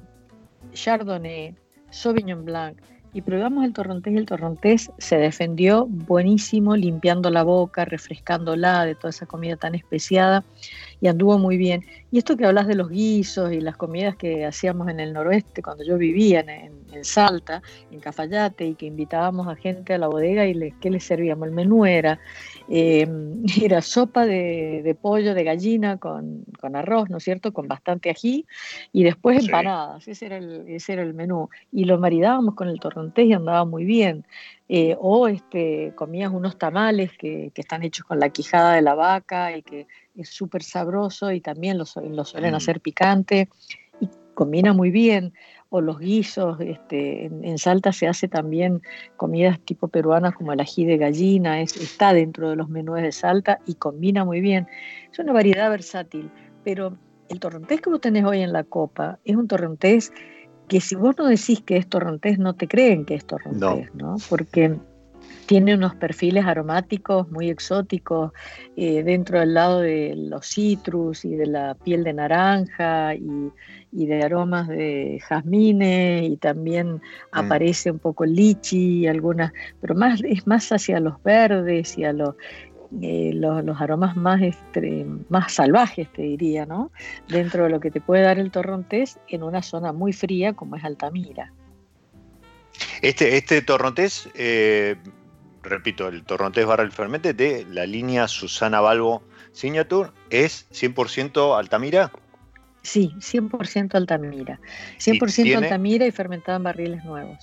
Chardonnay, Sauvignon Blanc. Y probamos el torrontés y el torrontés se defendió buenísimo, limpiando la boca, refrescándola de toda esa comida tan especiada y anduvo muy bien. Y esto que hablas de los guisos y las comidas que hacíamos en el noroeste cuando yo vivía en, Salta, en Cafayate, y que invitábamos a gente a la bodega y les, ¿qué les servíamos? El menú era eh, (laughs) era sopa de, pollo, de gallina con, arroz, ¿no es cierto? Con bastante ají y después empanadas, ese, era el, ese era el menú. Y lo maridábamos con el torrontés y andaba muy bien. Eh, o este, comías unos tamales que, están hechos con la quijada de la vaca y que es súper sabroso y también lo, lo suelen mm. hacer picante y combina muy bien o los guisos. Este, en, Salta se hace también comidas tipo peruanas como el ají de gallina, es, está dentro de los menús de Salta y combina muy bien. Es una variedad versátil, pero el torrontés que vos tenés hoy en la copa es un torrontés que si vos no decís que es torrontés, no te creen que es torrontés, ¿no? Porque tiene unos perfiles aromáticos muy exóticos eh, dentro del lado de los citrus y de la piel de naranja y, de aromas de jazmines y también mm. aparece un poco el lichi y algunas, pero más es más hacia los verdes y a los eh, los, aromas más, más salvajes, te diría, ¿no? Dentro de lo que te puede dar el torrontés en una zona muy fría como es Altamira. Este, este torrontés eh, repito, el torrontés barra el fermente de la línea Susana Balbo Signature es 100% Altamira. Sí, 100% Altamira. 100% Altamira y fermentada en barriles nuevos.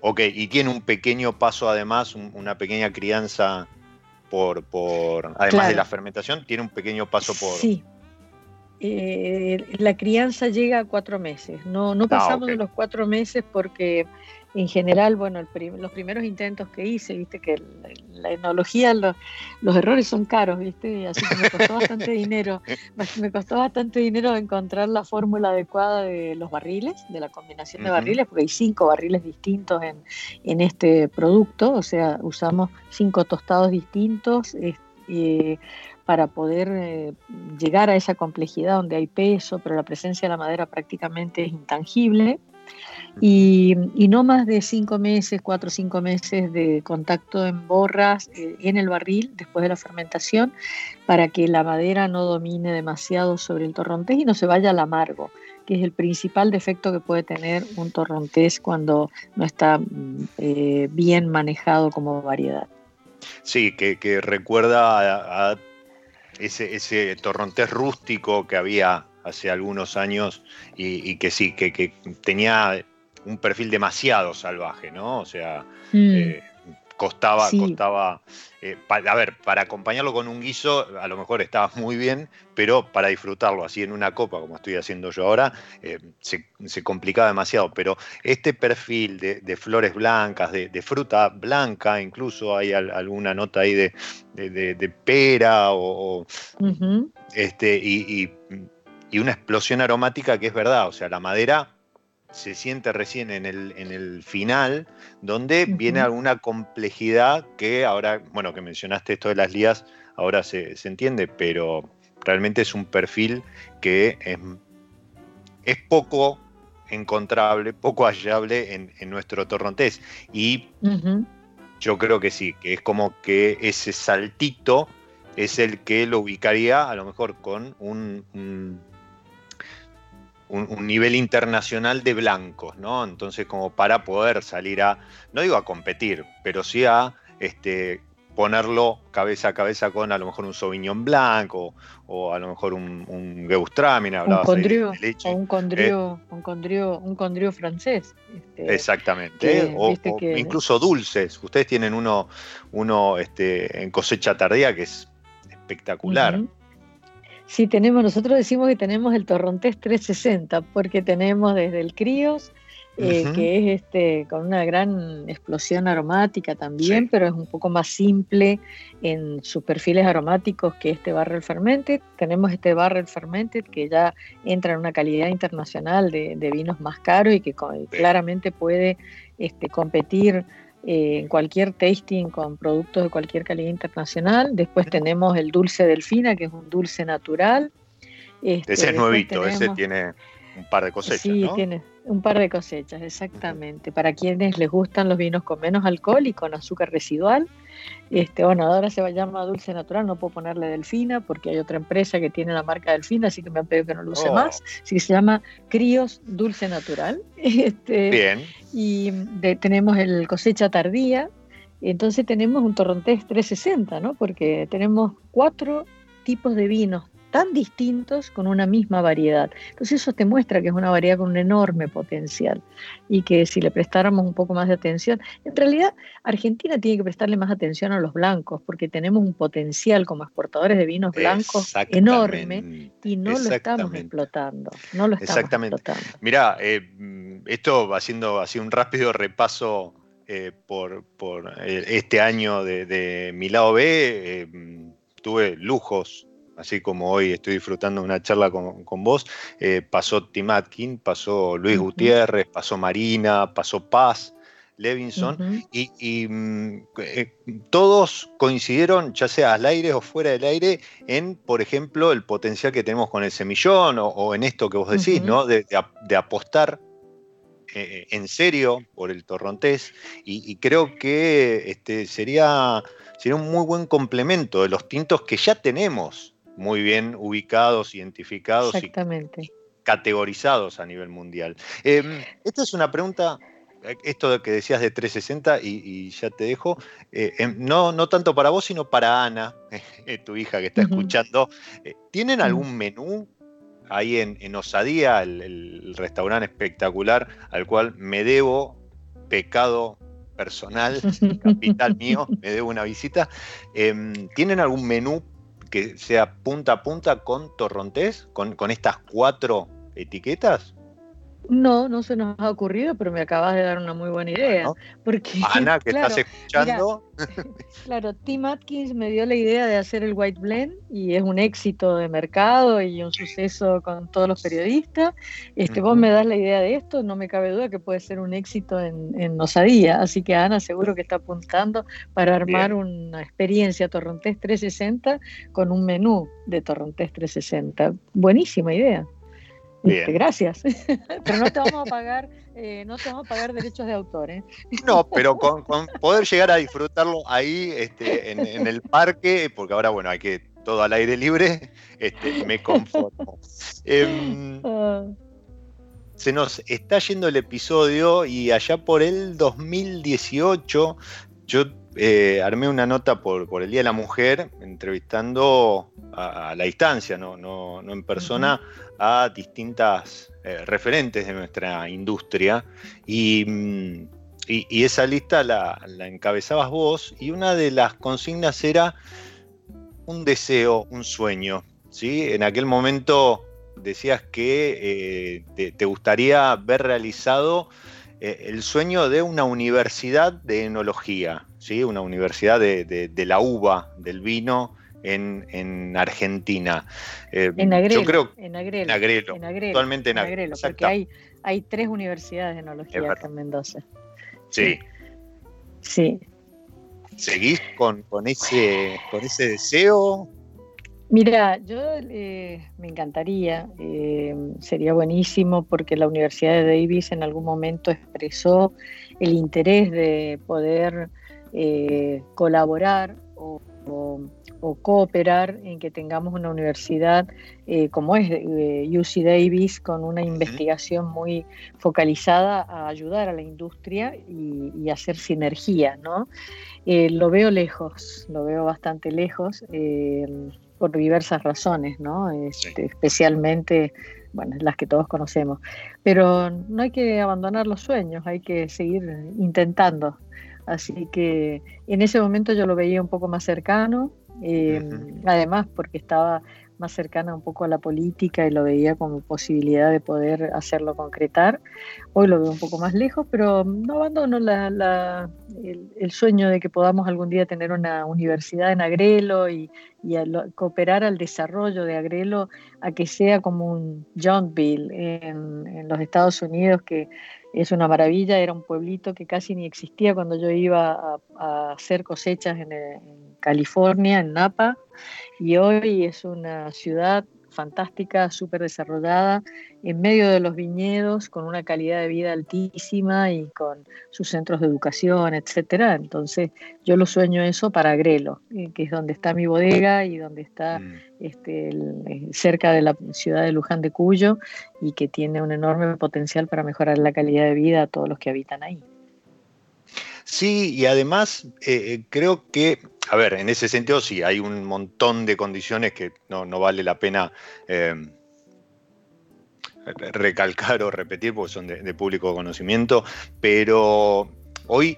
Ok, y tiene un pequeño paso además, una pequeña crianza por, por además de la fermentación, tiene un pequeño paso por... Sí. Eh, la crianza llega a cuatro meses. No, no ah, pasamos de los cuatro meses porque en general, bueno, los primeros intentos que hice, viste que la, enología, los errores son caros, viste, así que me costó bastante (laughs) dinero, me costó bastante dinero encontrar la fórmula adecuada de los barriles, de la combinación de barriles, porque hay cinco barriles distintos en, este producto, o sea, usamos cinco tostados distintos. Eh, para poder eh, llegar a esa complejidad donde hay peso, pero la presencia de la madera prácticamente es intangible. Y, no más de cinco meses, cuatro o cinco meses de contacto en borras eh, en el barril después de la fermentación para que la madera no domine demasiado sobre el torrontés y no se vaya al amargo, que es el principal defecto que puede tener un torrontés cuando no está mm, eh, bien manejado como variedad. Sí, que, recuerda a, ese, ese torrontés rústico que había hace algunos años y, que sí, que, que, tenía un perfil demasiado salvaje, ¿no? O sea, mm. eh, costaba, costaba. Eh, a ver, para acompañarlo con un guiso, a lo mejor estaba muy bien, pero para disfrutarlo así en una copa, como estoy haciendo yo ahora, eh, se, complicaba demasiado. Pero este perfil de, flores blancas, de, fruta blanca, incluso hay alguna nota ahí de, pera o. este, y, y una explosión aromática que es verdad, o sea, la madera se siente recién en el, en el final, donde viene alguna complejidad que ahora, bueno, que mencionaste esto de las lías, ahora se, entiende, pero realmente es un perfil que es, poco encontrable, poco hallable en, nuestro torrontés. Y yo creo que sí, que es como que ese saltito es el que lo ubicaría a lo mejor con un un, nivel internacional de blancos, ¿no? Entonces, como para poder salir a, no digo a competir, pero sí a este, ponerlo cabeza a cabeza con a lo mejor un Sauvignon Blanc o, a lo mejor un, un Gewürztraminer, un condrieu, o un condrieu, un condrieu, un condrieu francés. Este, exactamente, o, incluso dulces. Ustedes tienen uno, uno este, en cosecha tardía que es espectacular. Sí, tenemos, nosotros decimos que tenemos el Torrontés 360, porque tenemos desde el Críos eh, que es este, con una gran explosión aromática también, pero es un poco más simple en sus perfiles aromáticos que este Barrel Fermented. Tenemos este Barrel Fermented que ya entra en una calidad internacional de, vinos más caros y que claramente puede este, competir eh, en cualquier tasting con productos de cualquier calidad internacional. Después tenemos el dulce delfina, que es un dulce natural. ese es este, nuevito, ese tiene un par de cosechas. Sí, tiene un par de cosechas, exactamente. Para quienes les gustan los vinos con menos alcohol y con azúcar residual. Este, bueno, ahora se llama dulce natural, no puedo ponerle delfina porque hay otra empresa que tiene la marca delfina, así que me han pedido que no lo use oh. más. Que se llama Críos Dulce Natural. (laughs) Este, Bien. Y tenemos el cosecha tardía. Entonces tenemos un Torrontés 360, ¿no? Porque tenemos cuatro tipos de vinos tan distintos con una misma variedad. Entonces eso te muestra que es una variedad con un enorme potencial y que si le prestáramos un poco más de atención, en realidad Argentina tiene que prestarle más atención a los blancos porque tenemos un potencial como exportadores de vinos blancos enorme y no lo estamos explotando. No lo estamos Exactamente. explotando. Mira, eh, esto haciendo así un rápido repaso eh, por, eh, este año de, mi lado B, tuve lujos así como hoy estoy disfrutando una charla con, vos, eh, pasó Tim Atkin, pasó Luis Gutiérrez, pasó Marina, pasó Paz, Levinson, y, mm, eh, todos coincidieron, ya sea al aire o fuera del aire, en, por ejemplo, el potencial que tenemos con el semillón o, en esto que vos decís, ¿no? De, apostar eh, en serio por el torrontés, y, creo que este, sería, sería un muy buen complemento de los tintos que ya tenemos muy bien ubicados, identificados y categorizados a nivel mundial. Em, esta es una pregunta, eh, esto que decías de 360 y, ya te dejo, eh, em, no, no tanto para vos, sino para Ana, (laughs) eh, tu hija que está escuchando. ¿Tienen algún menú ahí en, Osadía, el, restaurante espectacular al cual me debo, pecado personal, (laughs) capital mío, me debo una visita? Em, ¿Tienen algún menú que sea punta a punta con torrontés, con, con estas cuatro etiquetas? No, no se nos ha ocurrido, pero me acabas de dar una muy buena idea. porque, (laughs) Ana, que estás escuchando. (laughs) claro, Tim Atkins me dio la idea de hacer el White Blend y es un éxito de mercado y un suceso con todos los periodistas. Este, Vos me das la idea de esto, no me cabe duda que puede ser un éxito en, en Osadía. Así que Ana seguro que está apuntando para armar una experiencia Torrontés 360 con un menú de Torrontés 360. Buenísima idea. Este, gracias. (laughs) pero no te vamos a pagar, eh, no te vamos a pagar derechos de autor. ¿eh? No, pero con, poder llegar a disfrutarlo ahí este, en, el parque, porque ahora bueno, hay que todo al aire libre, este, me conformo. Em. Se nos está yendo el episodio y allá por el 2018 yo eh, armé una nota por, por, el Día de la Mujer, entrevistando a, la distancia, no, no, en persona, a distintas eh, referentes de nuestra industria. Mm, y, esa lista la, encabezabas vos, y una de las consignas era un deseo, un sueño. ¿sí? En aquel momento decías que eh, te, gustaría ver realizado el sueño de una universidad de enología, ¿sí? una universidad de, la uva, del vino en, Argentina. Eh, en Agrelo. Yo creo, en Agrelo. En Actualmente en Agrelo. porque hay, hay tres universidades de enología en Mendoza. Sí. Sí. ¿Seguís con, ese, con ese deseo? Mira, yo eh, me encantaría, eh, sería buenísimo porque la Universidad de Davis en algún momento expresó el interés de poder colaborar o o cooperar en que tengamos una universidad eh, como es eh, UC Davis, con una investigación muy focalizada a ayudar a la industria y, hacer sinergia, ¿no? Eh, lo veo lejos, lo veo bastante lejos por diversas razones, ¿no? Este, especialmente, bueno, las que todos conocemos. Pero no hay que abandonar los sueños, hay que seguir intentando. Así que en ese momento yo lo veía un poco más cercano, eh, además porque estaba más cercana un poco a la política y lo veía como posibilidad de poder hacerlo concretar. Hoy lo veo un poco más lejos, pero no abandono el, sueño de que podamos algún día tener una universidad en Agrelo y, cooperar al desarrollo de Agrelo a que sea como un Johnville en, en los Estados Unidos que es una maravilla, era un pueblito que casi ni existía cuando yo iba a, hacer cosechas en, California, en Napa, y hoy es una ciudad fantástica, súper desarrollada, en medio de los viñedos, con una calidad de vida altísima y con sus centros de educación, etcétera. Entonces, yo lo sueño eso para Grelo, eh, que es donde está mi bodega y donde está mm. este, eh, cerca de la ciudad de Luján de Cuyo y que tiene un enorme potencial para mejorar la calidad de vida a todos los que habitan ahí. Sí, y además eh, creo que a ver, en ese sentido sí, hay un montón de condiciones que no, vale la pena eh, recalcar o repetir porque son de, público conocimiento, pero hoy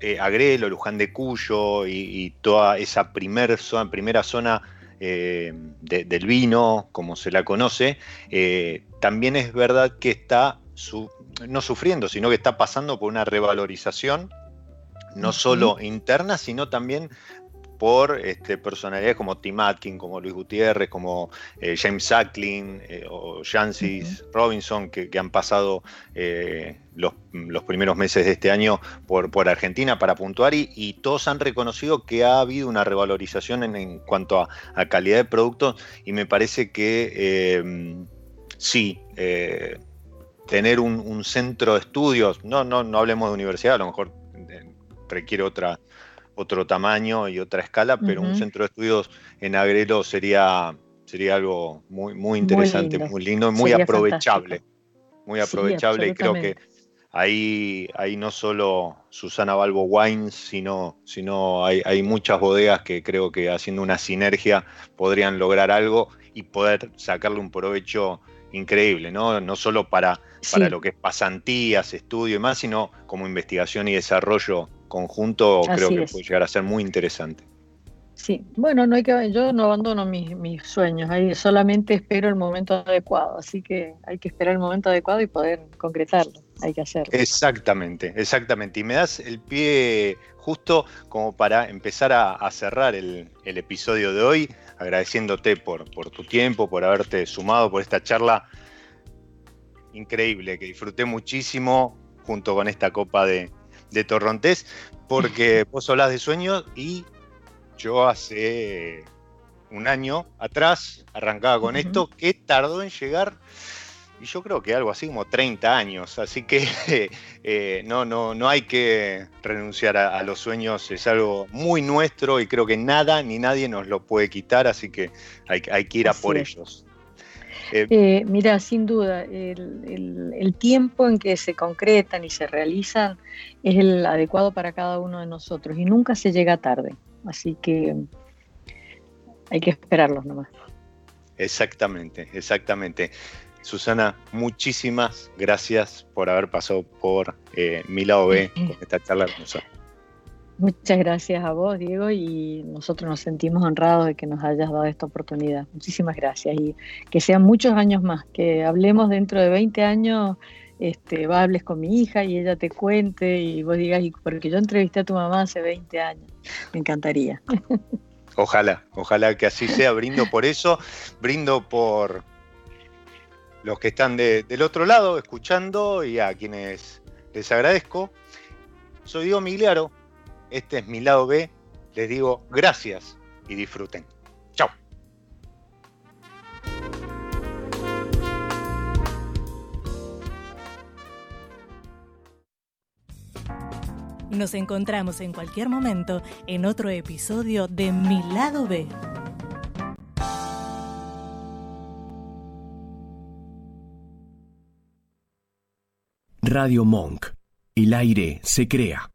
eh, Agrelo, Luján de Cuyo y, toda esa zona, primera zona eh, del vino, como se la conoce, eh, también es verdad que está no sufriendo, sino que está pasando por una revalorización no solo interna, sino también por este, personalidades como Tim Atkin, como Luis Gutiérrez, como eh, James Sacklin eh, o Jancis Robinson, que, han pasado eh, los, primeros meses de este año por, por Argentina para puntuar y, todos han reconocido que ha habido una revalorización en, cuanto a, calidad de productos y me parece que sí, tener un, centro de estudios, no, no, no hablemos de universidad, a lo mejor requiere otra, otro tamaño y otra escala, pero un centro de estudios en Agrelo sería, sería algo muy, muy interesante, muy lindo, y muy aprovechable. Muy aprovechable y creo que ahí, ahí no solo Susana Balbo Wines, sino, sino hay, hay, muchas bodegas que creo que haciendo una sinergia podrían lograr algo y poder sacarle un provecho increíble, ¿no? No solo para, para lo que es pasantías, estudio y más, sino como investigación y desarrollo conjunto creo que puede llegar a ser muy interesante. Sí, bueno, no hay que, yo no abandono mis, sueños, ahí solamente espero el momento adecuado, así que hay que esperar el momento adecuado y poder concretarlo, hay que hacerlo. Exactamente, exactamente. Y me das el pie justo como para empezar a, cerrar el, episodio de hoy, agradeciéndote por, por tu tiempo, por haberte sumado, por esta charla increíble, que disfruté muchísimo junto con esta copa de, de Torrontés, porque (laughs) vos hablas de sueños y yo hace un año atrás arrancaba con esto, que tardó en llegar, y yo creo que algo así como 30 años, así que (laughs) eh, no, no, no hay que renunciar a, los sueños, es algo muy nuestro y creo que nada ni nadie nos lo puede quitar, así que hay, hay que ir a por ellos. Eh, eh, mira, sin duda, el, tiempo en que se concretan y se realizan es el adecuado para cada uno de nosotros y nunca se llega tarde. Así que hay que esperarlos nomás. Exactamente, exactamente. Susana, muchísimas gracias por haber pasado por eh, mi lado B (clears throat) con esta charla hermosa. Muchas gracias a vos, Diego, y nosotros nos sentimos honrados de que nos hayas dado esta oportunidad. Muchísimas gracias y que sean muchos años más, que hablemos dentro de 20 años, este, hables con mi hija y ella te cuente y vos digas, porque yo entrevisté a tu mamá hace 20 años, me encantaría. (laughs) Ojalá, ojalá que así sea, brindo por eso, brindo por los que están del otro lado escuchando y a quienes les agradezco. Soy Diego Migliaro, este es mi lado B. Les digo gracias y disfruten. Chao. Nos encontramos en cualquier momento en otro episodio de Mi lado B. Radio Monk. El aire se crea.